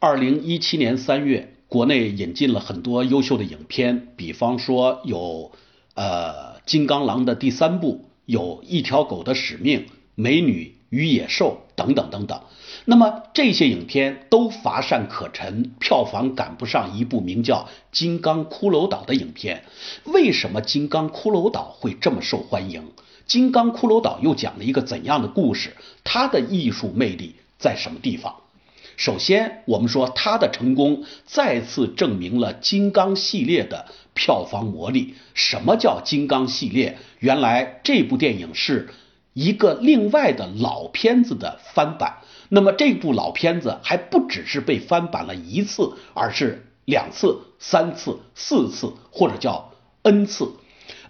二零一七年三月，国内引进了很多优秀的影片，比方说有呃《金刚狼》的第三部，有一条狗的使命，《美女与野兽》等等等等。那么这些影片都乏善可陈，票房赶不上一部名叫《金刚骷髅岛》的影片。为什么《金刚骷髅岛》会这么受欢迎？《金刚骷髅岛》又讲了一个怎样的故事？它的艺术魅力在什么地方？首先，我们说它的成功再次证明了金刚系列的票房魔力。什么叫金刚系列？原来这部电影是一个另外的老片子的翻版。那么这部老片子还不只是被翻版了一次，而是两次、三次、四次，或者叫 n 次。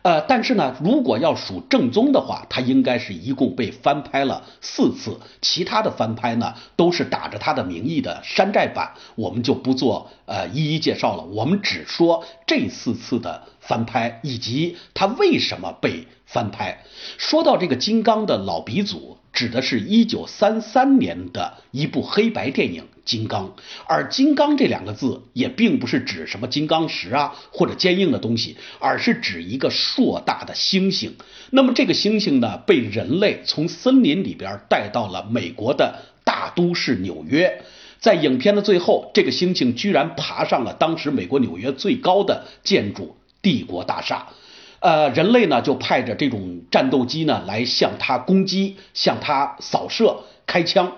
呃，但是呢，如果要数正宗的话，它应该是一共被翻拍了四次，其他的翻拍呢都是打着他的名义的山寨版，我们就不做呃一一介绍了，我们只说这四次的翻拍以及他为什么被翻拍。说到这个金刚的老鼻祖。指的是一九三三年的一部黑白电影《金刚》，而“金刚”这两个字也并不是指什么金刚石啊或者坚硬的东西，而是指一个硕大的猩猩。那么这个猩猩呢，被人类从森林里边带到了美国的大都市纽约。在影片的最后，这个猩猩居然爬上了当时美国纽约最高的建筑——帝国大厦。呃，人类呢就派着这种战斗机呢来向它攻击，向它扫射、开枪。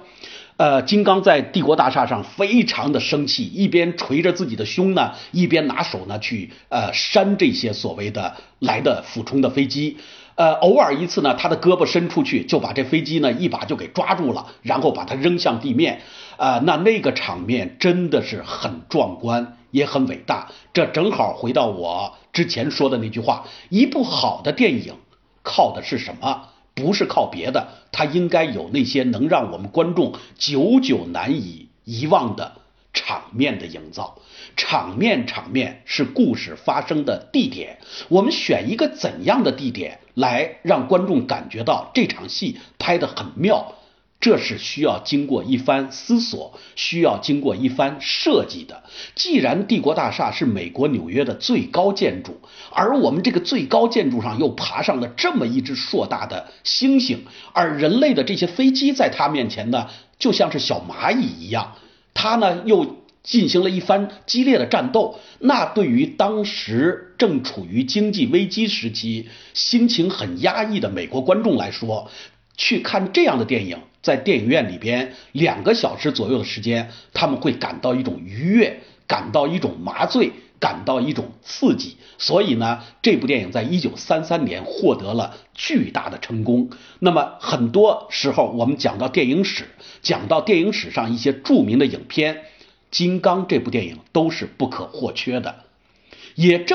呃，金刚在帝国大厦上非常的生气，一边捶着自己的胸呢，一边拿手呢去呃扇这些所谓的来的俯冲的飞机。呃，偶尔一次呢，他的胳膊伸出去就把这飞机呢一把就给抓住了，然后把它扔向地面。啊，那那个场面真的是很壮观，也很伟大。这正好回到我之前说的那句话：一部好的电影靠的是什么？不是靠别的，它应该有那些能让我们观众久久难以遗忘的场面的营造。场面，场面是故事发生的地点。我们选一个怎样的地点来让观众感觉到这场戏拍得很妙？这是需要经过一番思索，需要经过一番设计的。既然帝国大厦是美国纽约的最高建筑，而我们这个最高建筑上又爬上了这么一只硕大的猩猩，而人类的这些飞机在它面前呢，就像是小蚂蚁一样，它呢又进行了一番激烈的战斗。那对于当时正处于经济危机时期、心情很压抑的美国观众来说，去看这样的电影。在电影院里边，两个小时左右的时间，他们会感到一种愉悦，感到一种麻醉，感到一种刺激。所以呢，这部电影在一九三三年获得了巨大的成功。那么，很多时候我们讲到电影史，讲到电影史上一些著名的影片，《金刚》这部电影都是不可或缺的。也正。